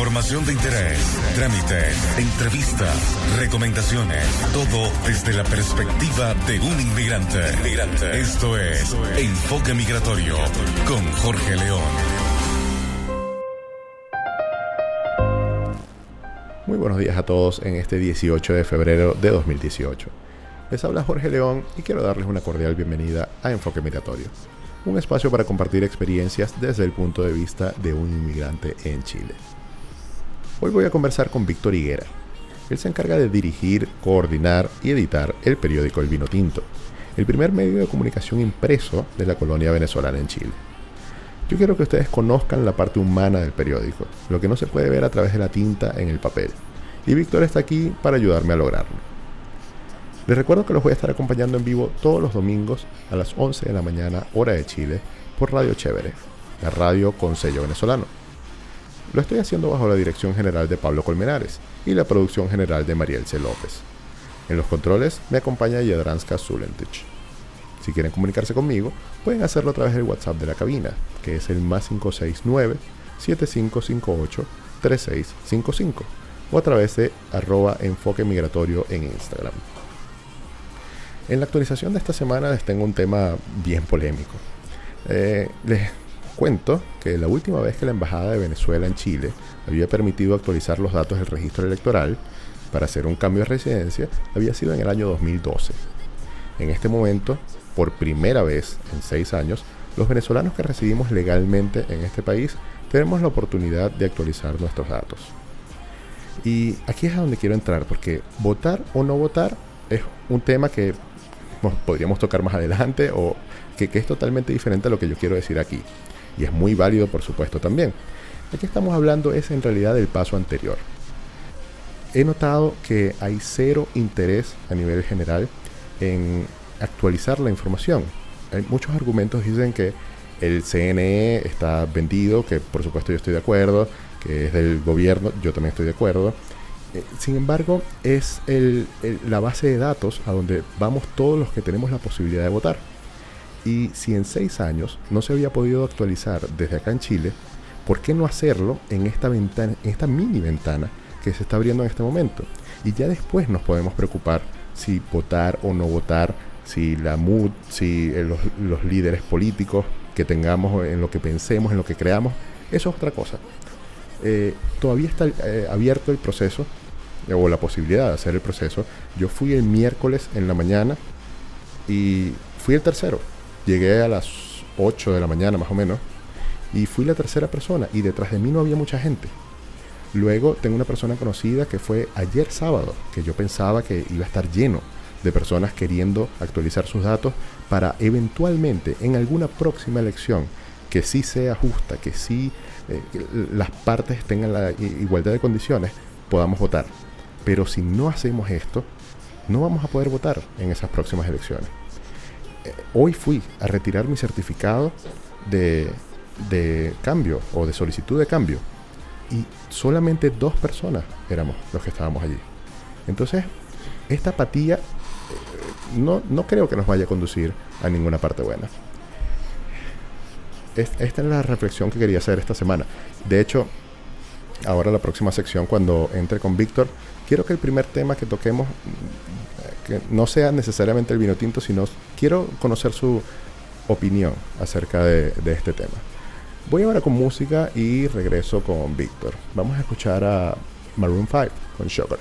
Información de interés, trámites, entrevistas, recomendaciones, todo desde la perspectiva de un inmigrante. inmigrante. Esto es Enfoque Migratorio con Jorge León. Muy buenos días a todos en este 18 de febrero de 2018. Les habla Jorge León y quiero darles una cordial bienvenida a Enfoque Migratorio, un espacio para compartir experiencias desde el punto de vista de un inmigrante en Chile. Hoy voy a conversar con Víctor Higuera. Él se encarga de dirigir, coordinar y editar el periódico El Vino Tinto, el primer medio de comunicación impreso de la colonia venezolana en Chile. Yo quiero que ustedes conozcan la parte humana del periódico, lo que no se puede ver a través de la tinta en el papel. Y Víctor está aquí para ayudarme a lograrlo. Les recuerdo que los voy a estar acompañando en vivo todos los domingos a las 11 de la mañana, hora de Chile, por Radio Chévere, la radio con sello venezolano. Lo estoy haciendo bajo la dirección general de Pablo Colmenares y la producción general de Marielce López. En los controles me acompaña Yadranska Zulentich. Si quieren comunicarse conmigo, pueden hacerlo a través del WhatsApp de la cabina, que es el más 569-7558-3655, o a través de arroba enfoque migratorio en Instagram. En la actualización de esta semana les tengo un tema bien polémico. Eh, les cuento que la última vez que la Embajada de Venezuela en Chile había permitido actualizar los datos del registro electoral para hacer un cambio de residencia había sido en el año 2012. En este momento, por primera vez en seis años, los venezolanos que residimos legalmente en este país tenemos la oportunidad de actualizar nuestros datos. Y aquí es a donde quiero entrar, porque votar o no votar es un tema que podríamos tocar más adelante o que, que es totalmente diferente a lo que yo quiero decir aquí y es muy válido por supuesto también. Aquí estamos hablando es en realidad del paso anterior. He notado que hay cero interés a nivel general en actualizar la información. Hay muchos argumentos dicen que el CNE está vendido, que por supuesto yo estoy de acuerdo, que es del gobierno, yo también estoy de acuerdo. Eh, sin embargo, es la base de datos a donde vamos todos los que tenemos la posibilidad de votar. Y si en seis años no se había podido actualizar desde acá en Chile, ¿por qué no hacerlo en esta ventana, en esta mini ventana que se está abriendo en este momento? Y ya después nos podemos preocupar si votar o no votar, si la MUD, si eh, los, líderes políticos que tengamos, en lo que pensemos, en lo que creamos, eso es otra cosa. Eh, todavía está eh, abierto el proceso, o la posibilidad de hacer el proceso. Yo fui el miércoles en la mañana y fui el tercero. Llegué a las 8 de la mañana más o menos y fui la tercera persona y detrás de mí no había mucha gente. Luego tengo una persona conocida que fue ayer sábado, que yo pensaba que iba a estar lleno de personas queriendo actualizar sus datos para eventualmente en alguna próxima elección que sí sea justa, que sí eh, las partes tengan la igualdad de condiciones, podamos votar. Pero si no hacemos esto, no vamos a poder votar en esas próximas elecciones hoy fui a retirar mi certificado de, cambio o de solicitud de cambio y solamente dos personas éramos los que estábamos allí. Entonces, esta apatía eh, no, no creo que nos vaya a conducir a ninguna parte buena. esta es la reflexión que quería hacer esta semana. De hecho, ahora la próxima sección, cuando entre con Víctor, quiero que el primer tema que toquemos que no sea necesariamente el vino tinto, sino quiero conocer su opinión acerca de, este tema. Voy ahora con música y regreso con Víctor. Vamos a escuchar a Maroon 5 con Sugar.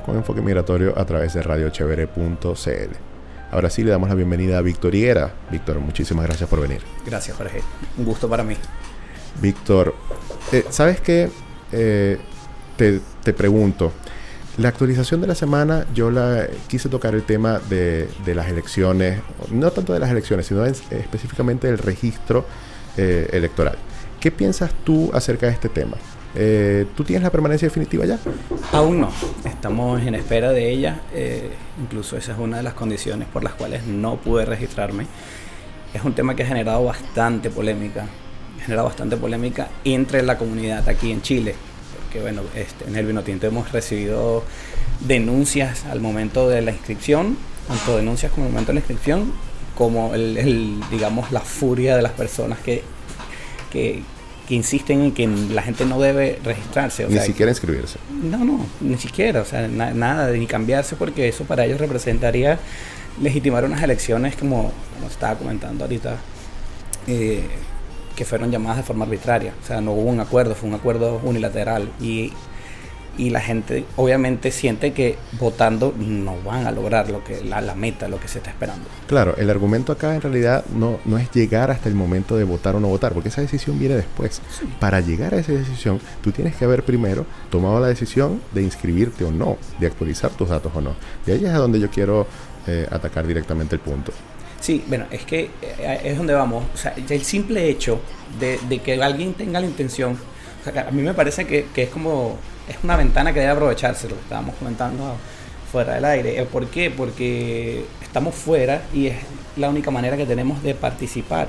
Continuamos con Enfoque Migratorio a través de radiochevere.cl. Ahora sí le damos la bienvenida a Víctor Higuera. Víctor, muchísimas gracias por venir. Gracias, Jorge. Un gusto para mí. Víctor, eh, ¿sabes qué? Eh, te, te pregunto, la actualización de la semana yo la quise tocar el tema de, de las elecciones, no tanto de las elecciones, sino en- específicamente del registro eh, electoral. ¿Qué piensas tú acerca de este tema? Eh, ¿Tú tienes la permanencia definitiva ya? Aún no. Estamos en espera de ella. eh, incluso esa es una de las condiciones por las cuales no pude registrarme. Es un tema que ha generado bastante polémica. Ha generado bastante polémica entre la comunidad aquí en Chile. Porque, bueno, este, en el Vinotinto hemos recibido denuncias al momento de la inscripción, tanto denuncias como al momento de la inscripción, como el, el, digamos, la furia de las personas que, que, que insisten en que la gente no debe registrarse. O Ni sea, siquiera inscribirse. no, no, ni siquiera, o sea, na- nada ni cambiarse porque eso para ellos representaría legitimar unas elecciones como, como estaba comentando ahorita, eh, que fueron llamadas de forma arbitraria. O sea, no hubo un acuerdo, fue un acuerdo unilateral y, y la gente obviamente siente que votando no van a lograr lo que la, la meta, lo que se está esperando. Claro, el argumento acá en realidad no, no es llegar hasta el momento de votar o no votar, porque esa decisión viene después. Para llegar a esa decisión, tú tienes que haber primero tomado la decisión de inscribirte o no, de actualizar tus datos o no. Y ahí es a donde yo quiero eh, atacar directamente el punto. Sí, bueno, es que eh, es donde vamos. O sea, el simple hecho de, de que alguien tenga la intención, o sea, a mí me parece que, que es como, es una ventana que debe aprovecharse, lo que estábamos comentando fuera del aire. Eh, ¿Por qué? Porque estamos fuera y es la única manera que tenemos de participar.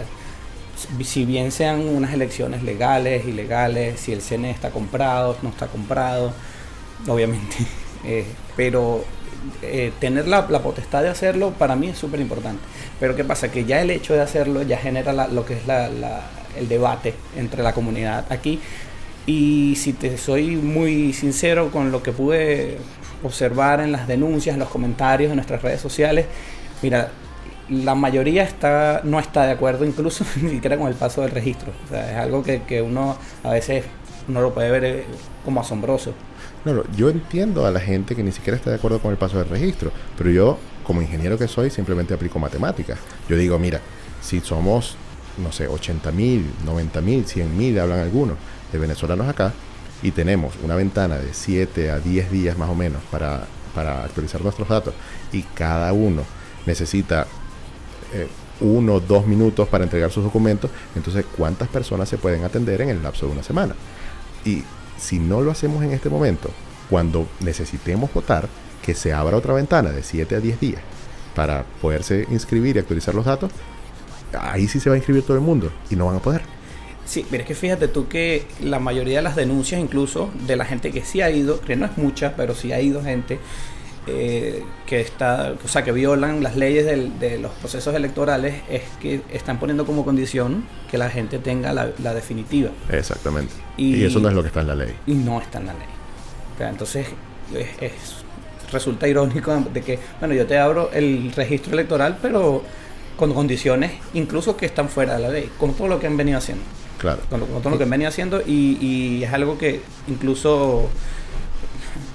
Si- bien sean unas elecciones legales, ilegales, si el CNE está comprado, no está comprado, obviamente. eh, pero eh, tener la, la potestad de hacerlo para mí es súper importante. Pero ¿qué pasa? Que ya el hecho de hacerlo ya genera la- lo que es la- el debate entre la comunidad aquí. Y si te soy muy sincero con lo que pude observar en las denuncias, en los comentarios, en nuestras redes sociales, mira, la mayoría está, no está de acuerdo incluso ni siquiera con el paso del registro. O sea, es algo que, que uno a veces uno lo puede ver eh, como asombroso. No, no, yo entiendo a la gente que ni siquiera está de acuerdo con el paso del registro, pero yo, como ingeniero que soy, simplemente aplico matemáticas. Yo digo, mira, si somos, no sé, 80 mil, 90 mil, 100 mil, hablan algunos, de venezolanos acá, y tenemos una ventana de 7 a 10 días más o menos para, para actualizar nuestros datos, y cada uno necesita eh, uno o dos minutos para entregar sus documentos, entonces ¿cuántas personas se pueden atender en el lapso de una semana? Y si no lo hacemos en este momento, cuando necesitemos votar, que se abra otra ventana de 7 a 10 días para poderse inscribir y actualizar los datos, ahí sí se va a inscribir todo el mundo y no van a poder. Sí, pero es que fíjate tú que la mayoría de las denuncias, incluso de la gente que sí ha ido, que no es mucha, pero sí ha ido gente, eh, que está, o sea, que violan las leyes del- de los procesos electorales es que están poniendo como condición que la gente tenga la, la definitiva Exactamente. Y- Y, eso no es lo que está en la ley. y no está en la ley. O sea, entonces es- es- resulta irónico de que, bueno, yo te abro el registro electoral, pero con condiciones incluso que están fuera de la ley, con todo lo que han venido haciendo. Claro. Con, con todo lo que han venido haciendo y, y es algo que incluso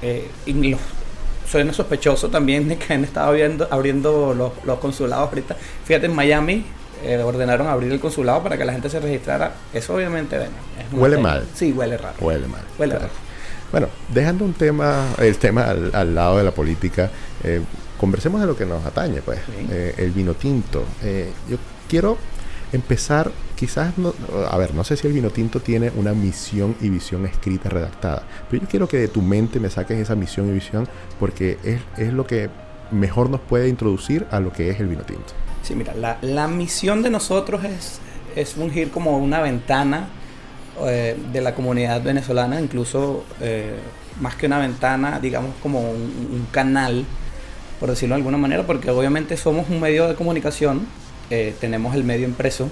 eh, los- suena sospechoso también de que han estado abriendo, abriendo los, los consulados ahorita. Fíjate, en Miami eh, ordenaron abrir el consulado para que la gente se registrara. Eso obviamente bueno, es Huele mal. Sí, huele raro. Huele mal. Huele Claro. raro. Bueno, dejando un tema, el tema al, al lado de la política, eh, conversemos de lo que nos atañe, pues. Sí. Eh, el vino tinto. Yo quiero empezar, quizás, a ver, no sé si el vino tinto tiene una misión y visión escrita, redactada, pero yo quiero que de tu mente me saques esa misión y visión porque es, es lo que mejor nos puede introducir a lo que es el vino tinto. Sí, mira, la, la misión de nosotros es, es fungir como una ventana eh, de la comunidad venezolana, incluso eh, más que una ventana, digamos como un, un canal, por decirlo de alguna manera, porque obviamente somos un medio de comunicación, eh, tenemos el medio impreso,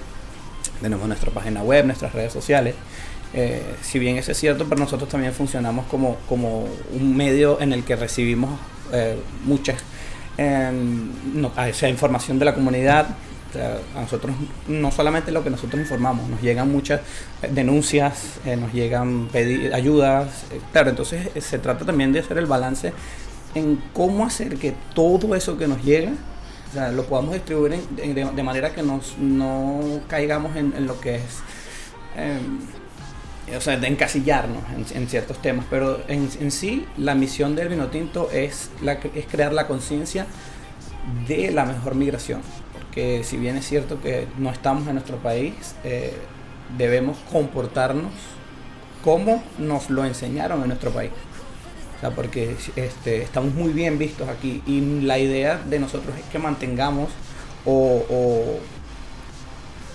tenemos nuestra página web, nuestras redes sociales. Eh, si bien eso es cierto, pero nosotros también funcionamos como, como un medio en el que recibimos eh, muchas eh, no- a esa información de la comunidad. O sea, a nosotros no solamente lo que nosotros informamos, nos llegan muchas eh, denuncias, nos llegan pedi- ayudas. claro, entonces se trata también de hacer el balance en cómo hacer que todo eso que nos llega o sea, lo podamos distribuir en- de, manera que nos, no caigamos en, lo que es, eh, o sea, de encasillarnos en, ciertos temas, pero en, sí la misión del vino tinto es, la, es crear la conciencia de la mejor migración, porque si bien es cierto que no estamos en nuestro país, eh, debemos comportarnos como nos lo enseñaron en nuestro país. Porque este, estamos muy bien vistos aquí y la idea de nosotros es que mantengamos o,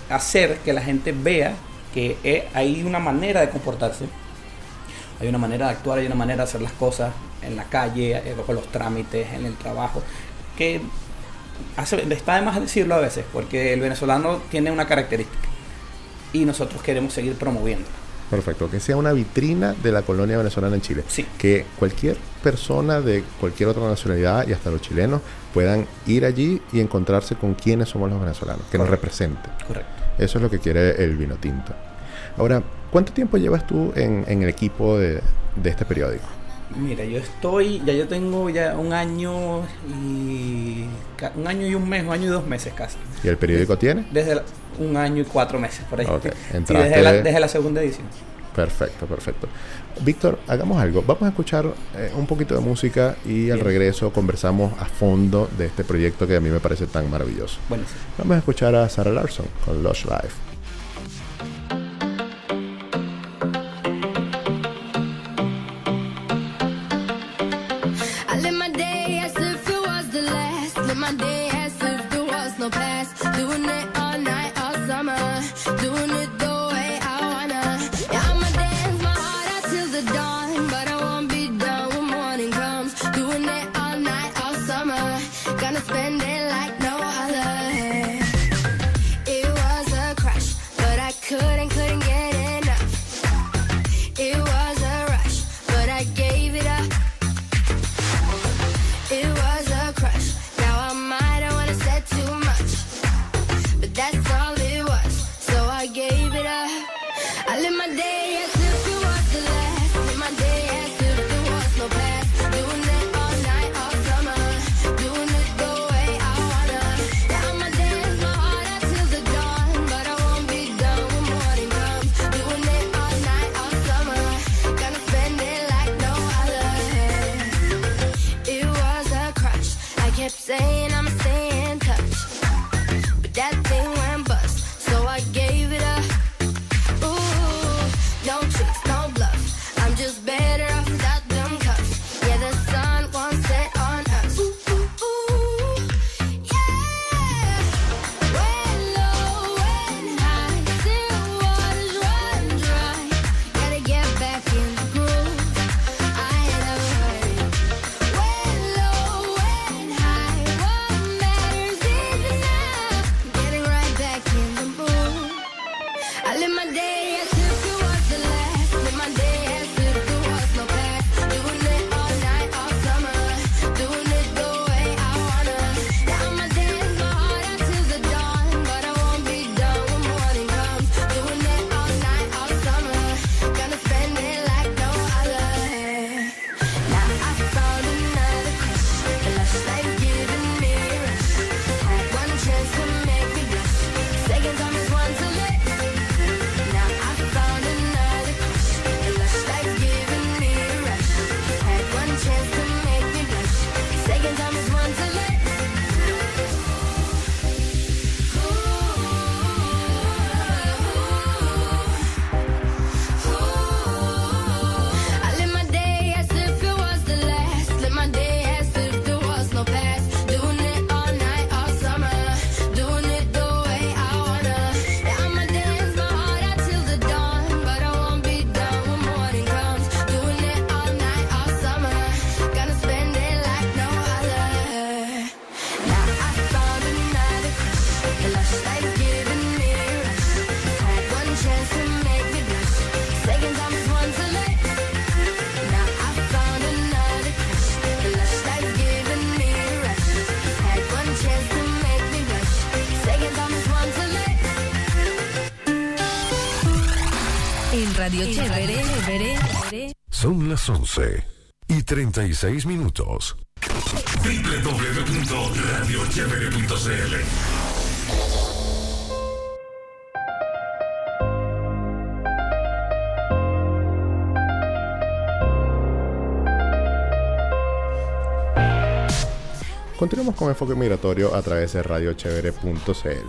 hacer que la gente vea que eh, hay una manera de comportarse, hay una manera de actuar, hay una manera de hacer las cosas en la calle, eh, con los trámites, en el trabajo, que está de más decirlo a veces, porque el venezolano tiene una característica y nosotros queremos seguir promoviendo. Perfecto, que sea una vitrina de la colonia venezolana en Chile. Sí. Que cualquier persona de cualquier otra nacionalidad y hasta los chilenos puedan ir allí y encontrarse con quiénes somos los venezolanos, que nos representen. Correcto. Eso es lo que quiere el vino tinto. Ahora, ¿cuánto tiempo llevas tú en, en el equipo de, de este periódico? Mira, yo estoy, ya yo tengo ya un año y un año y un mes, un año y dos meses casi. ¿Y el periódico tiene? Desde la- un año y cuatro meses por ahí. Ok, Sí, entraste- desde, la, desde la segunda edición. Perfecto, perfecto. Víctor, hagamos algo. Vamos a escuchar eh, un poquito de música y al regreso conversamos a fondo de este proyecto que a mí me parece tan maravilloso. Buenísimo. Vamos a escuchar a Sarah Larson con Lush Life. 11 y 36 minutos. www.radiochevere.cl Continuamos con Enfoque Migratorio a través de radiochevere.cl.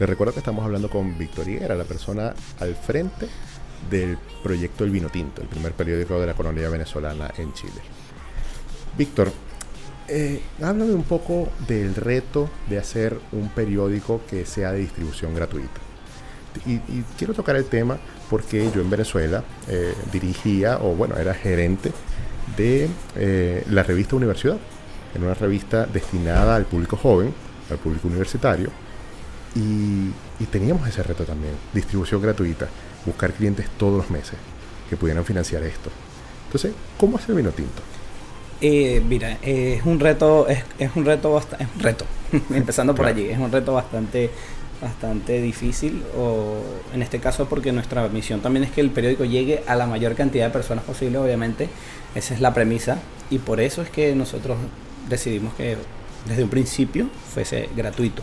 Les recuerdo que estamos hablando con Víctor Higuera, la persona al frente del proyecto El Vino Tinto, el primer periódico de la colonia venezolana en Chile. Víctor, eh, háblame un poco del reto de hacer un periódico que sea de distribución gratuita. Y, y quiero tocar el tema porque yo en Venezuela eh, dirigía, o bueno, era gerente de eh, la revista Universidad, en una revista destinada al público joven, al público universitario, y, y teníamos ese reto también, distribución gratuita, buscar clientes todos los meses que pudieran financiar esto. Entonces, ¿cómo hacer vino tinto? Eh, mira, eh, es un reto, es, es un reto, bast- es un reto, empezando por Claro. allí, es un reto bastante, bastante difícil, o en este caso porque nuestra misión también es que el periódico llegue a la mayor cantidad de personas posible, obviamente, esa es la premisa, y por eso es que nosotros decidimos que desde un principio fuese gratuito.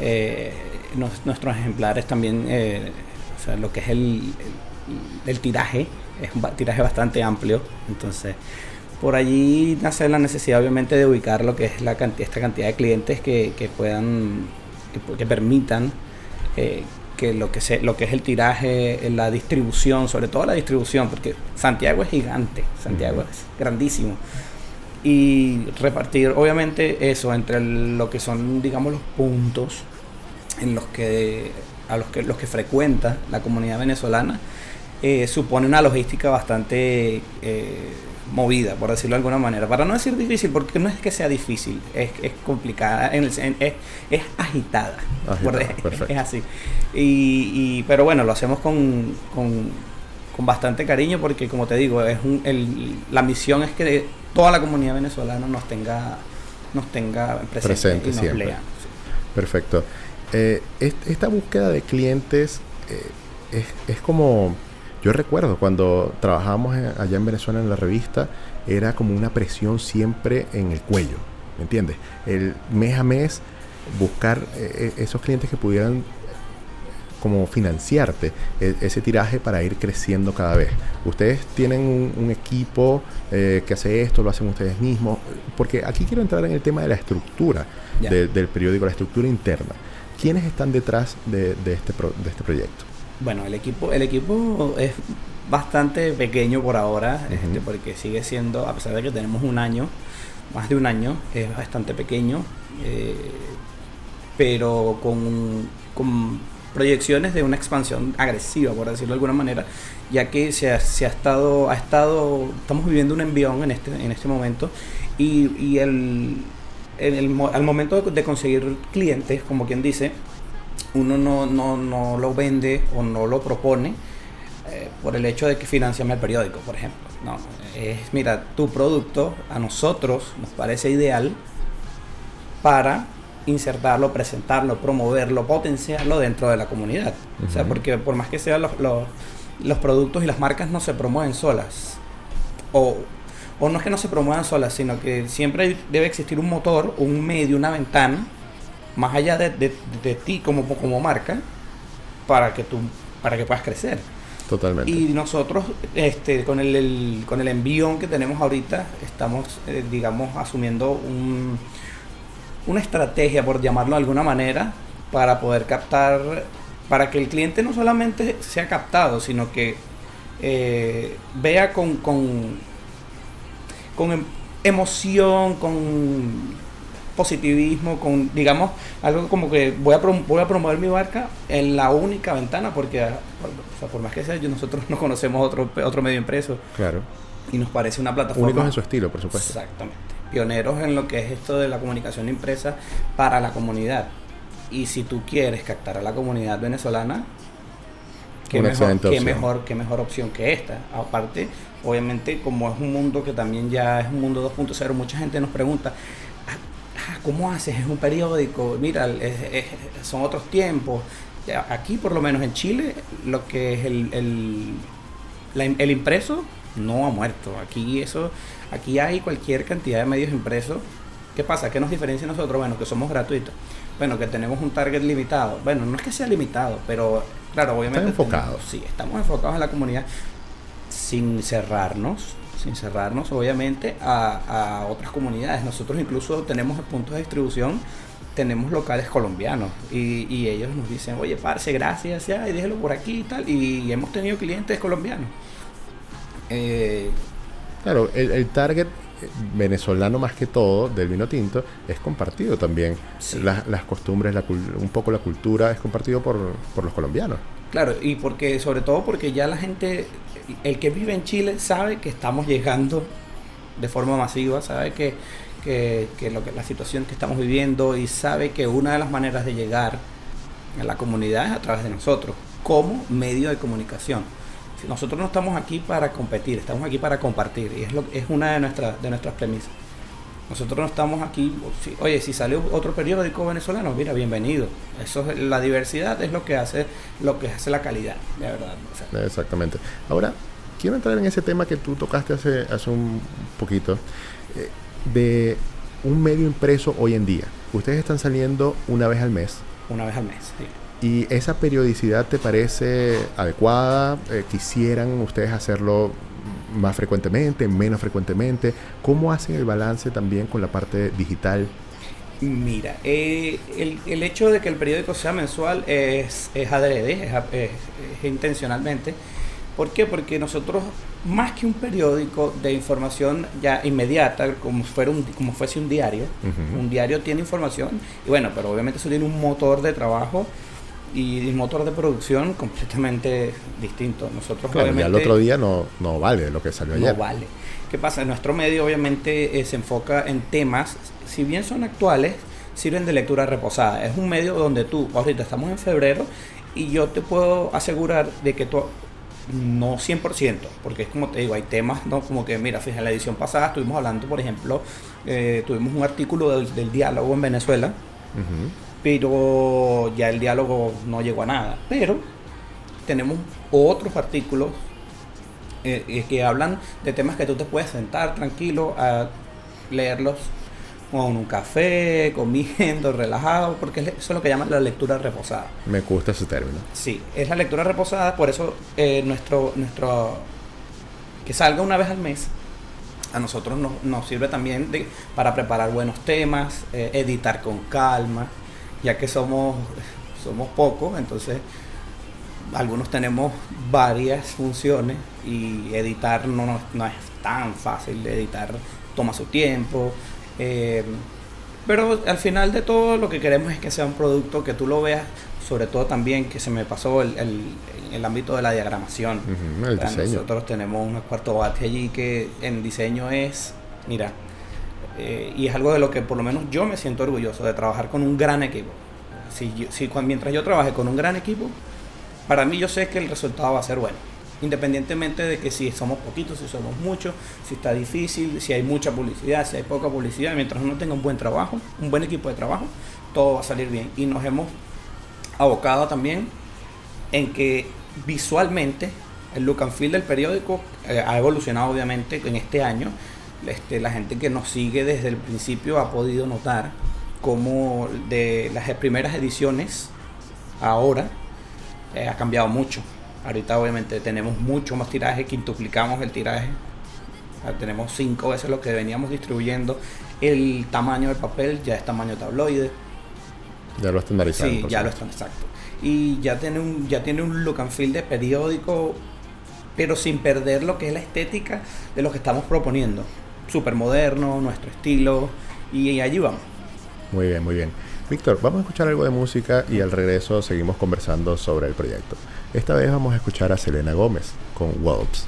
Eh, nos- nuestros ejemplares también, eh, o sea, lo que es el, el- el tiraje, es un tiraje bastante amplio, entonces por allí nace la necesidad obviamente de ubicar lo que es la cantidad, esta cantidad de clientes que, que puedan, que, permitan eh, que lo que, se, lo que es el tiraje, eh, la distribución, sobre todo la distribución, porque Santiago es gigante, Santiago es grandísimo. Y repartir obviamente eso entre el- lo que son digamos los puntos en los que a los que los que frecuenta la comunidad venezolana eh, supone una logística bastante eh, movida por decirlo de alguna manera para no decir difícil porque no es que sea difícil es, es complicada en el es, es agitada, es así y, y- pero bueno lo hacemos con, con, con bastante cariño porque como te digo es un, el- la misión es que toda la comunidad venezolana nos tenga nos tenga presente, Presente y nos siempre. lea. Perfecto. Eh, est- esta búsqueda de clientes eh, es, es como, yo recuerdo cuando trabajábamos allá en Venezuela en la revista, era como una presión siempre en el cuello, ¿me entiendes? El mes a mes buscar eh, eh, esos clientes que pudieran como financiarte e- ese tiraje para ir creciendo cada vez. Ustedes tienen un, un equipo eh, que hace esto, lo hacen ustedes mismos, porque aquí quiero entrar en el tema de la estructura de- del periódico, la estructura interna. ¿Quiénes están detrás de, de este, pro- de este proyecto? Bueno, el equipo, el equipo es bastante pequeño por ahora, este, porque sigue siendo, a pesar de que tenemos un año, más de un año, es bastante pequeño, eh, pero con, con proyecciones de una expansión agresiva, por decirlo de alguna manera, ya que se ha, se ha estado, ha estado, estamos viviendo un envión en este, en este momento y, y el, en el al momento de, de conseguir clientes, como quien dice, uno no, no, no lo vende o no lo propone eh, por el hecho de que financiame el periódico, por ejemplo. No, es, mira, tu producto a nosotros nos parece ideal para insertarlo, presentarlo, promoverlo, potenciarlo dentro de la comunidad. O sea, porque por más que sean los, los, los productos y las marcas no se promueven solas. O, o no es que no se promuevan solas, sino que siempre debe existir un motor, un medio, una ventana, más allá de, de- de ti como, como marca, para que tú para que puedas crecer. Totalmente. Y nosotros, este, con el, el- con el envión que tenemos ahorita, estamos, eh, digamos, asumiendo un- una estrategia, por llamarlo de alguna manera, para poder captar, para que el cliente no solamente sea captado, sino que eh, vea con, con, con em- emoción, con positivismo, con, digamos, algo como que voy a, prom- voy a promover mi marca en la única ventana, porque, ah, por, o sea, por más que sea, yo- nosotros no conocemos otro, otro medio impreso Claro. y nos parece una plataforma. Únicos en su estilo, por supuesto. Exactamente. Pioneros en lo que es esto de la comunicación impresa para la comunidad. Y si tú quieres captar a la comunidad venezolana, qué, mejor, qué, mejor, qué mejor opción que esta. Aparte, obviamente, como es un mundo que también ya es un mundo 2.0, mucha gente nos pregunta, "Ah, ah, ¿cómo haces? Es un periódico, mira, es- es- son otros tiempos. aquí por lo menos en Chile, lo que es el, el, la- el impreso no ha muerto. Aquí eso, aquí hay cualquier cantidad de medios impresos. ¿Qué pasa? ¿Qué nos diferencia a nosotros? Bueno, que somos gratuitos. Bueno, que tenemos un target limitado. Bueno, no es que sea limitado, pero claro, obviamente. Están enfocados. tenemos- sí, estamos enfocados en la comunidad sin cerrarnos, sin cerrarnos obviamente a, a otras comunidades. Nosotros incluso tenemos puntos de distribución, tenemos locales colombianos y, y ellos nos dicen, oye, parce, gracias, ya, y déjelo por aquí y tal. Y hemos tenido clientes colombianos. Eh, Claro, el, el target eh, venezolano más que todo del vino tinto es compartido también. Sí. Las, las costumbres, la un poco la cultura es compartido por, por los colombianos. Claro, y porque, sobre todo porque ya la gente, el que vive en Chile sabe que estamos llegando de forma masiva, sabe que, que, lo que la situación que estamos viviendo y sabe que una de las maneras de llegar a la comunidad es a través de nosotros, como medio de comunicación. Nosotros no estamos aquí para competir, estamos aquí para compartir, y es, lo, es una de nuestras, de nuestras premisas. Nosotros no estamos aquí, oye, si salió otro periódico venezolano, mira, bienvenido. Eso es, la diversidad es lo que hace, lo que hace la calidad, de verdad. o sea, Exactamente. Ahora, quiero entrar en ese tema que tú tocaste hace, hace un poquito, eh, de un medio impreso hoy en día. Ustedes están saliendo una vez al mes. una vez al mes. sí. ¿Y esa periodicidad te parece adecuada? Eh, ¿Quisieran ustedes hacerlo más frecuentemente, menos frecuentemente? ¿Cómo hacen el balance también con la parte digital? Mira, eh, el, el hecho de que el periódico sea mensual es, es adrede, es, a- es- es intencionalmente. ¿Por qué? Porque nosotros, más que un periódico de información ya inmediata, como, fuera un, como fuese un diario, un diario tiene información, y bueno, pero obviamente eso tiene un motor de trabajo y motor de producción completamente distinto. Nosotros Claro, ya el obviamente otro día no, no vale lo que salió ayer. no vale. ¿Qué pasa? Nuestro medio obviamente eh, se enfoca en temas, si bien son actuales, sirven de lectura reposada. Es un medio donde tú, ahorita estamos en febrero, y yo te puedo asegurar de que tú, no 100%, porque es como te digo, hay temas, ¿no? Como que, mira, fíjate, en la edición pasada estuvimos hablando, por ejemplo, eh, tuvimos un artículo del, del diálogo en Venezuela, Ujú. Pero ya el diálogo no llegó a nada. Pero tenemos otros artículos eh, eh, que hablan de temas que tú te puedes sentar tranquilo a leerlos con un café, comiendo, relajado, porque eso es lo que llaman la lectura reposada. Me gusta ese término. Sí, es la lectura reposada, por eso eh, nuestro, nuestro que salga una vez al mes a nosotros nos, nos sirve también de, para preparar buenos temas, eh, editar con calma, ya que somos, somos pocos, entonces algunos tenemos varias funciones y editar no, no, no es tan fácil, editar toma su tiempo. eh, pero al final de todo lo que queremos es que sea un producto que tú lo veas, sobre todo también que se me pasó el, el, el ámbito de la diagramación. El O sea. Nosotros tenemos un cuarto bate allí que en diseño es, mira, eh, y es algo de lo que por lo menos yo me siento orgulloso de trabajar con un gran equipo. Si, mientras yo trabaje con un gran equipo, para mí yo sé que el resultado va a ser bueno. Independientemente de que si somos poquitos, si somos muchos, si está difícil, si hay mucha publicidad, si hay poca publicidad, mientras uno tenga un buen trabajo, un buen equipo de trabajo, todo va a salir bien. Y nos hemos abocado también en que visualmente el look and feel del periódico eh, ha evolucionado obviamente en este año. Este, la gente que nos sigue desde el principio ha podido notar cómo de las primeras ediciones ahora eh, ha cambiado mucho. Ahorita obviamente tenemos mucho más tiraje, quintuplicamos el tiraje. Tenemos cinco veces lo que veníamos distribuyendo. El tamaño del papel ya es tamaño tabloide. Ya lo estandarizaron. Sí, ya lo están, exacto. Y ya tiene un, ya tiene un look and feel de periódico, pero sin perder lo que es la estética de lo que estamos proponiendo. Súper moderno, nuestro estilo, y allí vamos. Muy bien, muy bien. Víctor, vamos a escuchar algo de música y al regreso seguimos conversando sobre el proyecto. Esta vez vamos a escuchar a Selena Gómez con Wolves.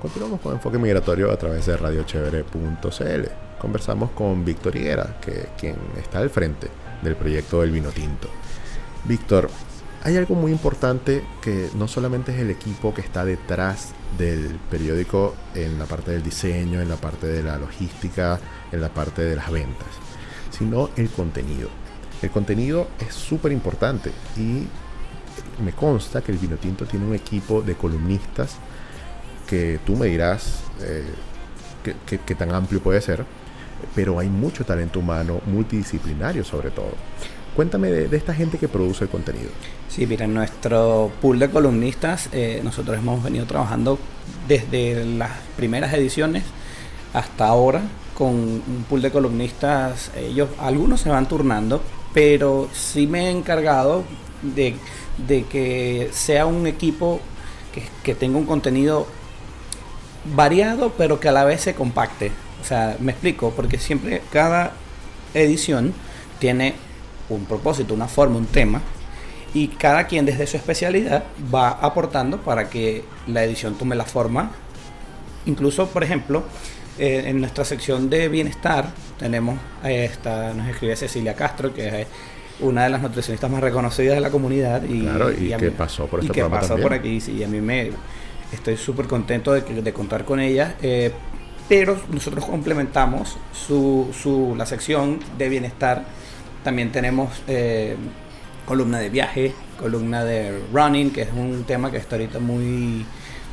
Continuamos con Enfoque Migratorio a través de radiochevere.cl. Conversamos con Víctor Higuera, que, quien está al frente del proyecto del vino tinto. Víctor, hay algo muy importante que no solamente es el equipo que está detrás del periódico en la parte del diseño, en la parte de la logística, en la parte de las ventas, sino el contenido. El contenido es súper importante y me consta que el vino tinto tiene un equipo de columnistas que tú me dirás eh, qué tan amplio puede ser, pero hay mucho talento humano, multidisciplinario sobre todo. Cuéntame de, esta gente que produce el contenido. Sí, mira, nuestro pool de columnistas, eh, nosotros hemos venido trabajando desde las primeras ediciones hasta ahora con un pool de columnistas. Ellos, algunos se van turnando, pero sí me he encargado de, de que sea un equipo que, que tenga un contenido variado, pero que a la vez se compacte. O sea, me explico, porque siempre cada edición tiene un propósito, una forma, un tema, y cada quien desde su especialidad va aportando para que la edición tome la forma. Incluso, por ejemplo, eh, en nuestra sección de bienestar tenemos a esta, nos escribe Cecilia Castro, que es una de las nutricionistas más reconocidas de la comunidad. Y, Claro, y a que mí- pasó por y este que programa pasó también. por aquí, sí, y a mí me estoy súper contento de, que- de contar con ella. eh, pero nosotros complementamos su, su- la sección de bienestar. También tenemos eh, columna de viaje, columna de running, que es un tema que está ahorita muy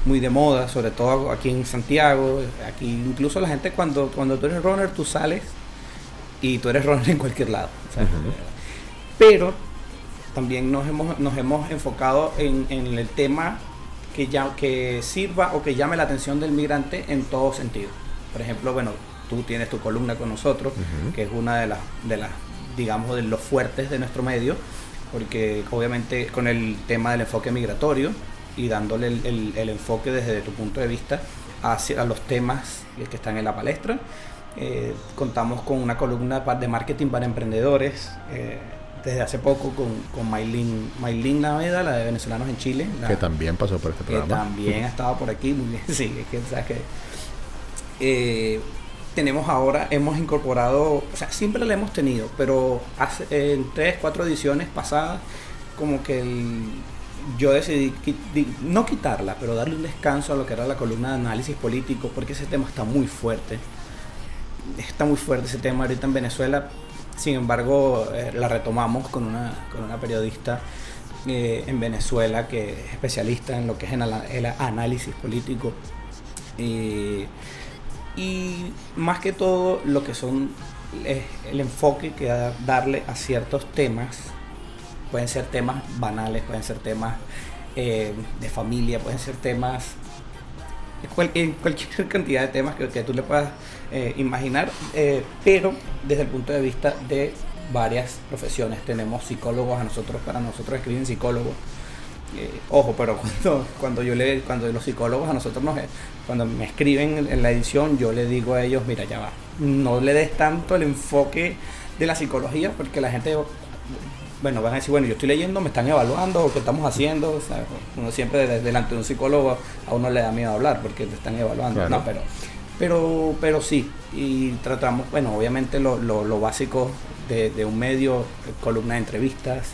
muy de moda, sobre todo aquí en Santiago. Aquí incluso la gente cuando, cuando tú eres runner, tú sales y tú eres runner en cualquier lado. Pero también nos hemos, nos hemos enfocado en, en el tema que, ya, que sirva o que llame la atención del migrante en todo sentido. Por ejemplo, bueno, tú tienes tu columna con nosotros, que es una de las, de las, digamos, de los fuertes de nuestro medio, porque obviamente con el tema del enfoque migratorio y dándole el, el- el enfoque desde tu punto de vista hacia los temas que están en la palestra. Eh, contamos con una columna de marketing para emprendedores eh, desde hace poco con, con Maylin, Maylin Naveda, la de Venezolanos en Chile. la- Que también pasó por este que programa. también ha estado por aquí, muy bien, sí, es que, sabes que, eh, tenemos ahora, hemos incorporado, o sea, siempre la hemos tenido, pero hace, en tres, cuatro ediciones pasadas, como que el- yo decidí no quitarla, pero darle un descanso a lo que era la columna de análisis político, porque ese tema está muy fuerte. Está muy fuerte ese tema ahorita en Venezuela. Sin embargo, eh, la retomamos con una, con una periodista eh, en Venezuela que es especialista en lo que es el análisis político. Y más que todo lo que son el enfoque que da- darle a ciertos temas pueden ser temas banales pueden ser temas eh, de familia pueden ser temas en cualquier cantidad de temas que, tú le puedas eh, imaginar eh, pero desde el punto de vista de varias profesiones. Tenemos psicólogos a nosotros para nosotros escriben psicólogos. Ojo, pero cuando, cuando yo le, cuando los psicólogos a nosotros nos, cuando me escriben en, en la edición, yo le digo a ellos, mira, ya va, no le des tanto el enfoque de la psicología, porque la gente, bueno, van a decir, bueno, yo estoy leyendo, me están evaluando, o qué estamos haciendo, o sea, uno siempre de- delante de un psicólogo a uno le da miedo hablar porque te están evaluando, Claro. no, pero, pero, pero sí, y tratamos, bueno, obviamente lo, lo, lo básico de, de un medio, eh, columna de entrevistas,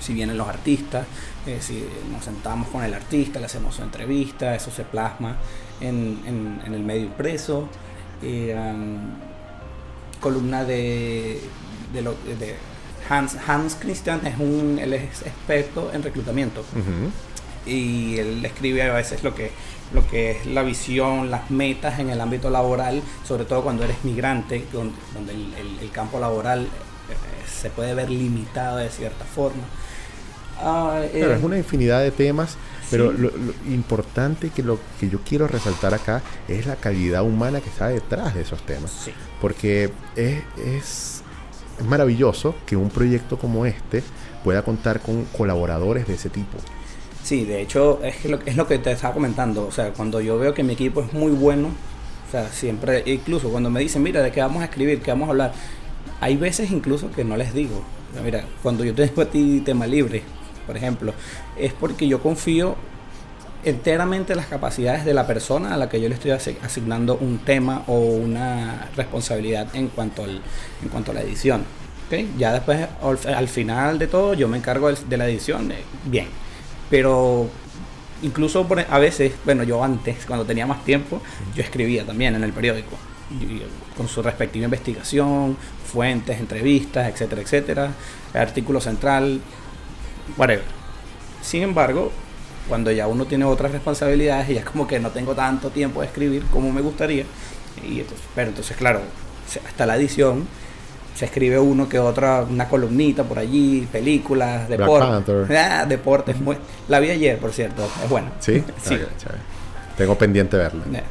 si vienen los artistas, eh, si nos sentamos con el artista, le hacemos su entrevista, eso se plasma en, en- en el medio impreso. Eh, columna de, de, lo- de Hans, Hans Christian es un él es experto en reclutamiento y él escribe a veces lo que lo que es la visión, las metas en el ámbito laboral, sobre todo cuando eres migrante, don- donde el, el- el campo laboral eh, se puede ver limitado de cierta forma. Eh, Claro, es una infinidad de temas, pero Sí. lo, lo importante que lo que yo quiero resaltar acá es la calidad humana que está detrás de esos temas. sí. Porque es, es, es maravilloso que un proyecto como este pueda contar con colaboradores de ese tipo. Sí, de hecho es, lo, es lo que te estaba comentando. O sea, cuando yo veo que mi equipo es muy bueno, o sea, siempre, incluso cuando me dicen, mira, ¿de qué vamos a escribir? ¿Qué vamos a hablar? Hay veces incluso que no les digo. Mira, cuando yo tengo a ti tema libre, por ejemplo, es porque yo confío enteramente en las capacidades de la persona a la que yo le estoy asi- asignando un tema o una responsabilidad en cuanto al, en cuanto a la edición. ¿ok? Ya después, al, al final de todo, yo me encargo de la edición, eh, bien. Pero incluso por- a veces, bueno, yo antes, cuando tenía más tiempo, yo escribía también en el periódico, con su respectiva investigación, fuentes, entrevistas, etcétera, etcétera, artículo central, whatever. Sin embargo, cuando ya uno tiene otras responsabilidades y ya es como que no tengo tanto tiempo de escribir como me gustaría, y entonces, pero entonces claro, hasta la edición se escribe uno que otra, una columnita por allí, películas, deportes. Ah, deportes, muy- la vi ayer, por cierto, es buena. ¿Sí? sí. Tengo pendiente verla. Eh,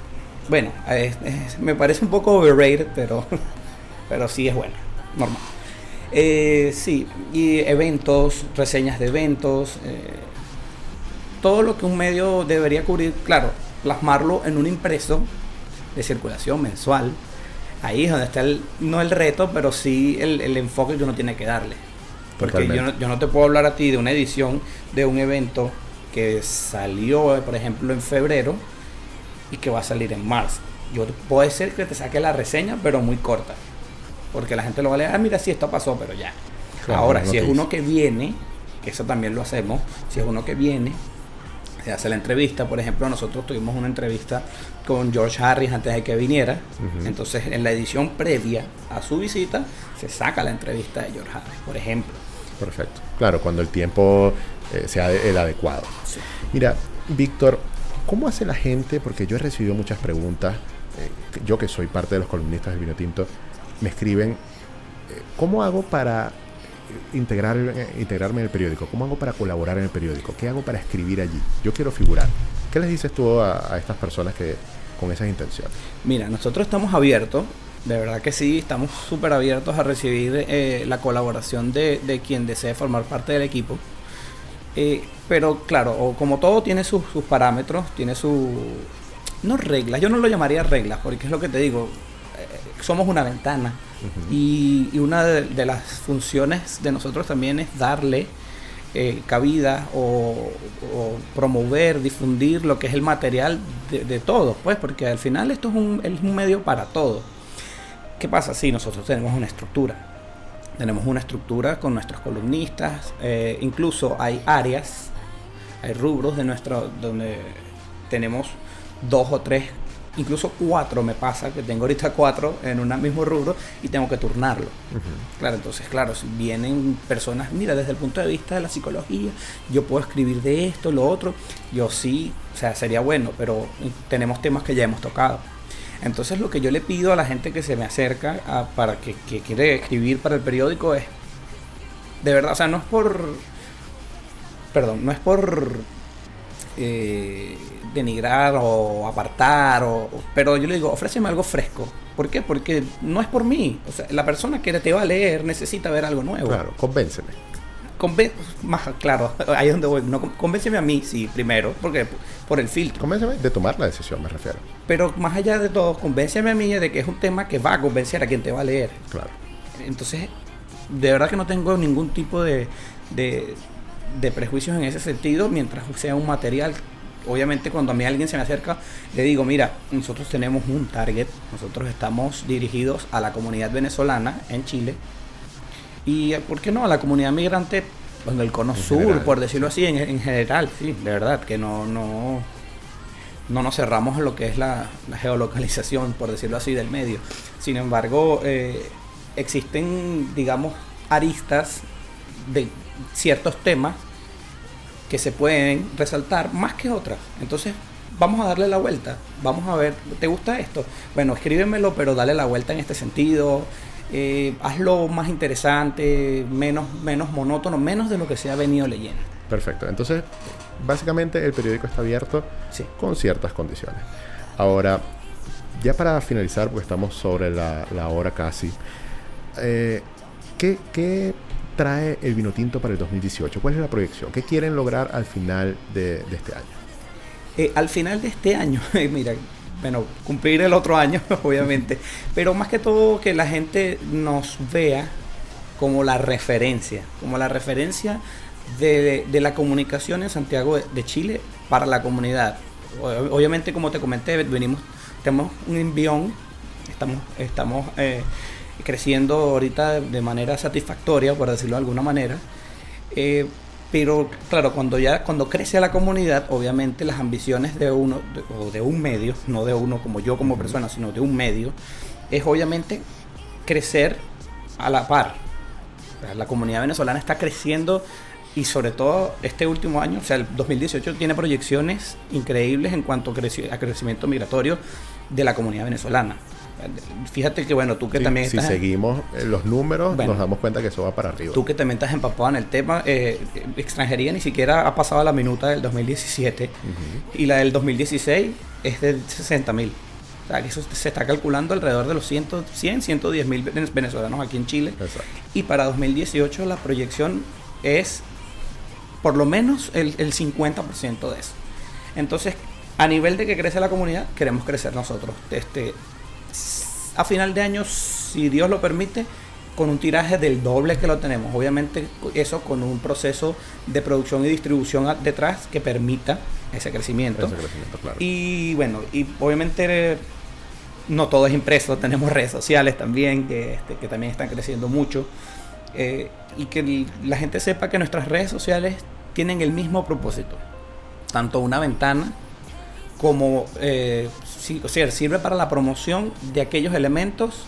Bueno, es- es- me parece un poco overrated, pero, pero sí es buena, normal. Eh, sí, y eventos, reseñas de eventos, eh, todo lo que un medio debería cubrir, claro, plasmarlo en un impreso de circulación mensual. Ahí es donde está el, no el reto, pero sí el, el enfoque que uno tiene que darle. Porque yo no, yo no te puedo hablar a ti de una edición de un evento que salió, por ejemplo, en febrero y que va a salir en marzo. Yo puede ser que te saque la reseña, pero muy corta. Porque la gente lo va a leer, ah, mira, sí, esto pasó, pero ya. Claro, Ahora, si es uno que viene, que eso también lo hacemos, si es uno que viene, hace la entrevista. Por ejemplo, nosotros tuvimos una entrevista con George Harris antes de que viniera. Entonces, en la edición previa a su visita, se saca la entrevista de George Harris, por ejemplo. Perfecto. Claro, cuando el tiempo eh, sea el adecuado. Sí. Mira, Víctor, ¿cómo hace la gente? Porque yo he recibido muchas preguntas. eh, yo que soy parte de los columnistas del Vino Tinto, me escriben, eh, ¿cómo hago para eh, integrar, integrarme en el periódico? ¿Cómo hago para colaborar en el periódico? ¿Qué hago para escribir allí? Yo quiero figurar. ¿Qué les dices tú a, estas personas que con esas intenciones? Mira, nosotros estamos abiertos, de verdad que sí, estamos súper abiertos a recibir eh, la colaboración de, quien desee formar parte del equipo. Eh, pero claro, o como todo tiene sus, sus parámetros, tiene su... no reglas, yo no lo llamaría reglas, porque es lo que te digo, somos una ventana y, y una de, de las funciones de nosotros también es darle eh, cabida o, o promover, difundir lo que es el material de, de todos, pues, porque al final esto es un, es un medio para todos. ¿Qué pasa? Sí, nosotros tenemos una estructura. Tenemos una estructura con nuestros columnistas, eh, incluso hay áreas, hay rubros de nuestro, donde tenemos dos o tres, incluso cuatro me pasa, que tengo ahorita cuatro en un mismo rubro y tengo que turnarlo. Claro, entonces, claro, si vienen personas, mira, desde el punto de vista de la psicología, yo puedo escribir de esto, lo otro, yo sí, o sea, sería bueno, pero tenemos temas que ya hemos tocado. Entonces lo que yo le pido a la gente que se me acerca a- para que, que quiere escribir para el periódico es, de verdad, o sea, no es por, perdón, no es por eh, denigrar o apartar, o, pero yo le digo, ofréceme algo fresco. ¿Por qué? Porque no es por mí. O sea, la persona que te va a leer necesita ver algo nuevo. Claro, convénceme. Conven- más claro, ahí es donde voy. No, con- convénceme a mí, sí, primero, porque por el filtro. Convénceme de tomar la decisión, me refiero. Pero más allá de todo, convénceme a mí de que es un tema que va a convencer a quien te va a leer. Claro. Entonces, de verdad que no tengo ningún tipo de, de, de prejuicios en ese sentido, mientras sea un material. Obviamente cuando a mí alguien se me acerca, le digo, mira, nosotros tenemos un target, nosotros estamos dirigidos a la comunidad venezolana en Chile. Y, ¿por qué no? A la comunidad migrante en el cono En sur, general. por decirlo así, en, en general, sí, de verdad, que no, no, no nos cerramos en lo que es la, la geolocalización, por decirlo así, del medio. Sin embargo, eh, existen, digamos, aristas de ciertos temas que se pueden resaltar más que otras. Entonces, vamos a darle la vuelta. Vamos a ver, ¿te gusta esto? Bueno, escríbemelo, pero dale la vuelta en este sentido. Eh, hazlo más interesante, menos, menos monótono, menos de lo que se ha venido leyendo. Perfecto. Entonces, básicamente el periódico está abierto Sí. con ciertas condiciones. Ahora, ya para finalizar, porque estamos sobre la, la hora casi, eh, ¿qué, qué trae el vino tinto para el 2018? ¿Cuál es la proyección? ¿Qué quieren lograr al final de, de este año? Eh, al final de este año, mira, bueno, cumplir el otro año, obviamente, pero más que todo que la gente nos vea como la referencia, como la referencia de, de la comunicación en Santiago de, de Chile para la comunidad. Obviamente, como te comenté, venimos, tenemos un envión, estamos, estamos eh, creciendo ahorita de manera satisfactoria, por decirlo de alguna manera. Eh, pero claro, cuando ya cuando crece la comunidad, obviamente las ambiciones de uno de- o de un medio, no de uno como yo como persona, sino de un medio, es obviamente crecer a la par. La comunidad venezolana está creciendo y sobre todo este último año, o sea, el 2018 tiene proyecciones increíbles en cuanto a crecimiento migratorio de la comunidad venezolana. Fíjate que bueno, tú que Sí, también si estás seguimos eh, los números, Bueno. nos damos cuenta que eso va para arriba. Tú que también estás empapado en el tema, eh, extranjería ni siquiera ha pasado la minuta del 2017 y la del 2016 es de 60 mil. O sea, que eso se está calculando alrededor de los 100, 100 110 mil venezolanos aquí en Chile. Exacto. Y para 2018 la proyección es por lo menos el, el 50% de eso. Entonces, a nivel de que crece la comunidad, queremos crecer nosotros. Este, a final de año, si Dios lo permite, con un tiraje del doble que lo tenemos. Obviamente eso con un proceso de producción y distribución detrás que permita ese crecimiento. Ese crecimiento, claro. Y bueno, y obviamente no todo es impreso, tenemos redes sociales también que, este, que también están creciendo mucho. Eh, y que la gente sepa que nuestras redes sociales tienen el mismo propósito. Tanto una ventana como eh, o sea, sirve para la promoción de aquellos elementos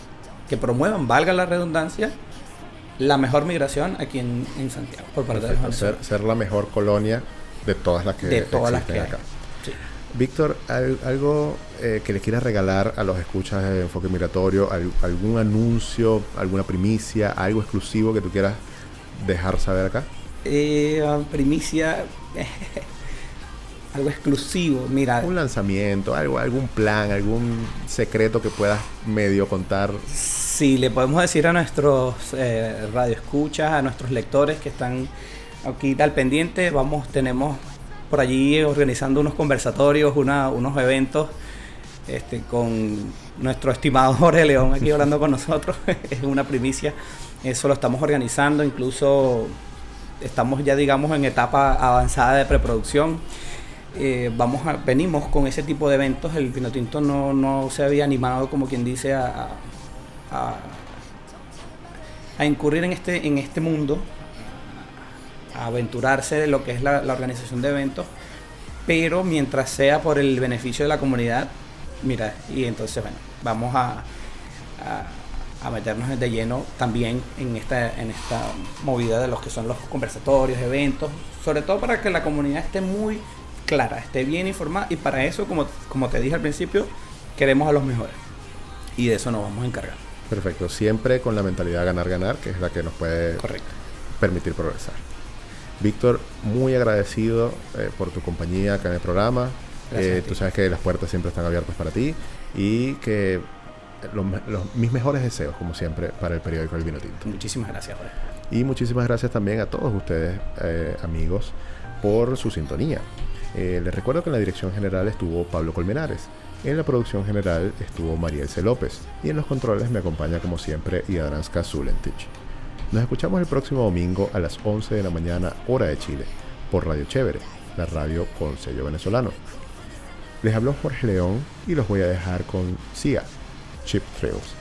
que promuevan, valga la redundancia, la mejor migración aquí en, en Santiago por parte de. Ser, la mejor colonia de todas las que de todas las que hay. acá. Sí. Víctor, al- algo eh, que le quieras regalar a los escuchas de Enfoque Migratorio, Al- algún anuncio, alguna primicia, algo exclusivo que tú quieras dejar saber acá. Eh, primicia, algo exclusivo. Mira, Un lanzamiento, algo, algún plan, algún secreto que puedas medio contar. si le podemos decir a nuestros eh, radioescuchas, a nuestros lectores que están aquí al pendiente, vamos, tenemos por allí organizando unos conversatorios, una- unos eventos este, con nuestro estimado Jorge León aquí hablando con nosotros. es una primicia. Eso lo estamos organizando, incluso estamos ya digamos en etapa avanzada de preproducción. Eh, vamos a, venimos con ese tipo de eventos. El Pinotinto no, no se había animado, como quien dice, a, a, incurrir en este, en este mundo, a aventurarse de lo que es la, la organización de eventos, pero mientras sea por el beneficio de la comunidad, mira, y entonces, bueno, vamos a, a, a meternos de lleno también en esta, en esta movida de los que son los conversatorios, eventos, sobre todo para que la comunidad esté muy clara, esté bien informada y para eso, como, como te dije al principio, queremos a los mejores y de eso nos vamos a encargar. Perfecto. Siempre con la mentalidad ganar-ganar, que es la que nos puede Correcto. permitir progresar. Víctor, muy agradecido eh, por tu compañía acá en el programa. Eh, tú sabes que las puertas siempre están abiertas para ti y que los- mis mejores deseos, como siempre, para el periódico El Vino Tinto. Muchísimas gracias, Jorge. Y muchísimas gracias también a todos ustedes, eh, amigos, por su sintonía. Eh, les recuerdo que en la dirección general estuvo Pablo Colmenares. En la producción general estuvo Mariel C. López. Y en los controles me acompaña, como siempre, Iadranska Zulentich. Nos escuchamos el próximo domingo a las 11 de la mañana, hora de Chile, por Radio Chévere, la radio con sello venezolano. Les habló Jorge León y los voy a dejar con CIA, Chip Thrills.